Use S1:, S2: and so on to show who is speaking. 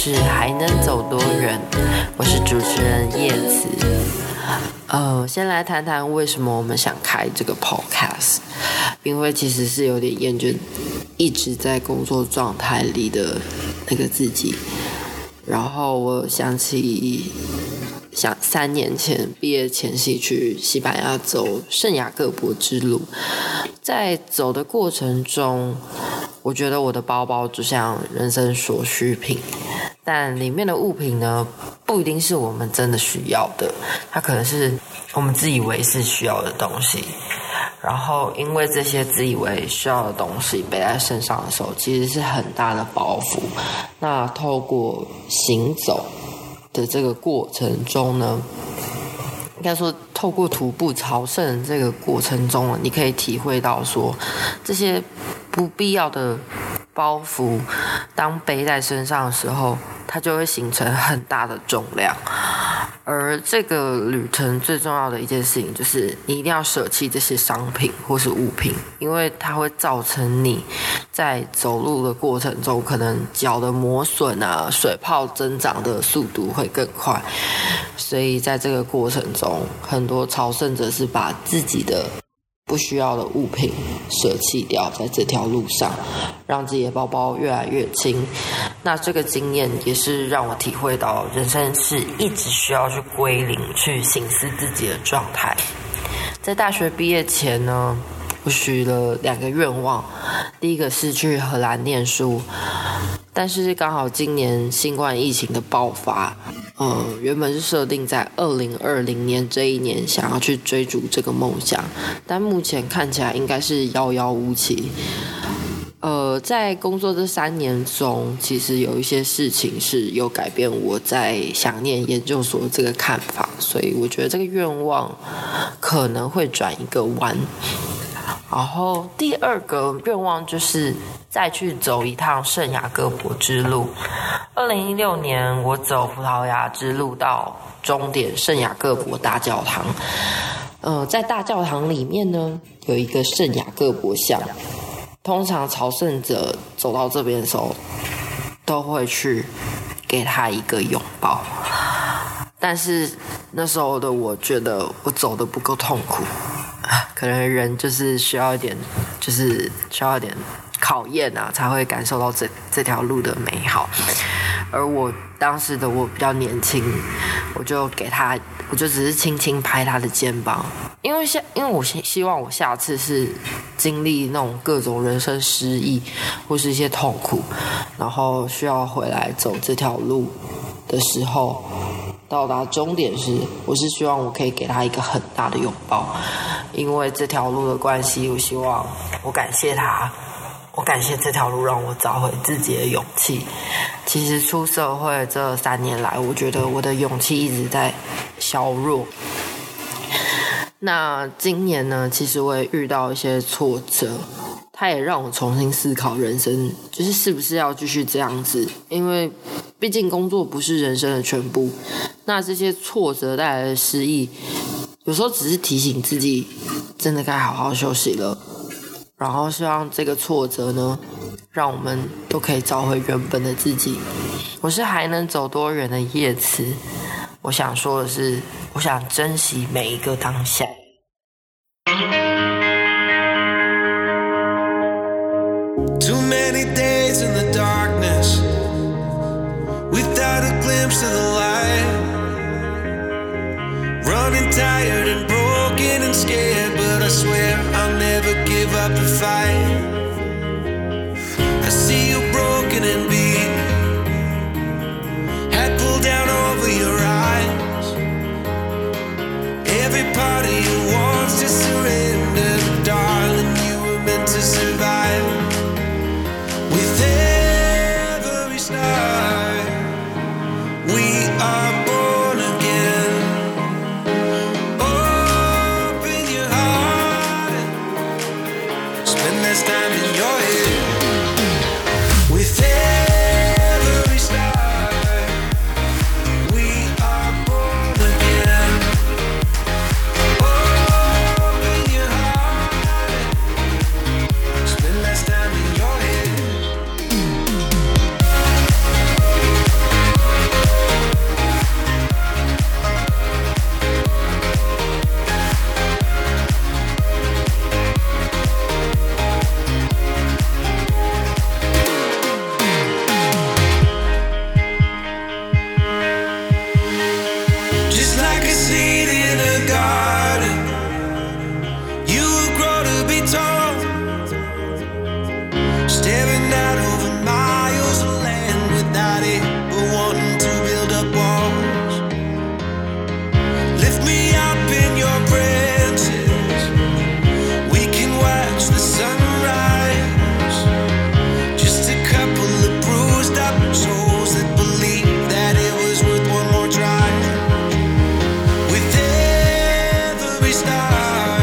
S1: 是还能走多远？我是主持人叶子。呃，先来谈谈为什么我们想开这个 podcast，因为其实是有点厌倦一直在工作状态里的那个自己。然后我想起，想三年前毕业前夕去西班牙走圣雅各伯之路，在走的过程中。我觉得我的包包就像人生所需品，但里面的物品呢，不一定是我们真的需要的，它可能是我们自以为是需要的东西。然后，因为这些自以为需要的东西背在身上的时候，其实是很大的包袱。那透过行走的这个过程中呢，应该说透过徒步朝圣这个过程中，你可以体会到说这些。不必要的包袱，当背在身上的时候，它就会形成很大的重量。而这个旅程最重要的一件事情，就是你一定要舍弃这些商品或是物品，因为它会造成你在走路的过程中，可能脚的磨损啊，水泡增长的速度会更快。所以在这个过程中，很多朝圣者是把自己的。不需要的物品舍弃掉，在这条路上，让自己的包包越来越轻。那这个经验也是让我体会到，人生是一直需要去归零，去省思自己的状态。在大学毕业前呢，我许了两个愿望，第一个是去荷兰念书。但是刚好今年新冠疫情的爆发，呃，原本是设定在二零二零年这一年想要去追逐这个梦想，但目前看起来应该是遥遥无期。呃，在工作这三年中，其实有一些事情是有改变我在想念研究所这个看法，所以我觉得这个愿望可能会转一个弯。然后第二个愿望就是再去走一趟圣雅各伯之路。二零一六年，我走葡萄牙之路到终点圣雅各伯大教堂。呃，在大教堂里面呢，有一个圣雅各伯像。通常朝圣者走到这边的时候，都会去给他一个拥抱。但是那时候的我觉得我走得不够痛苦。可能人就是需要一点，就是需要一点考验啊，才会感受到这这条路的美好。而我当时的我比较年轻，我就给他，我就只是轻轻拍他的肩膀，因为下，因为我希希望我下次是经历那种各种人生失意或是一些痛苦，然后需要回来走这条路的时候。到达终点时，我是希望我可以给他一个很大的拥抱，因为这条路的关系，我希望我感谢他，我感谢这条路让我找回自己的勇气。其实出社会这三年来，我觉得我的勇气一直在削弱。那今年呢，其实我也遇到一些挫折，它也让我重新思考人生，就是是不是要继续这样子，因为毕竟工作不是人生的全部。那这些挫折带来的失意，有时候只是提醒自己，真的该好好休息了。然后希望这个挫折呢，让我们都可以找回原本的自己。我是还能走多远的叶慈，我想说的是，我想珍惜每一个当下。Too many days in the darkness, without a glimpse of the light.
S2: Running Tired and broken and scared, but I swear I'll never give up fight. I see you broken and estar.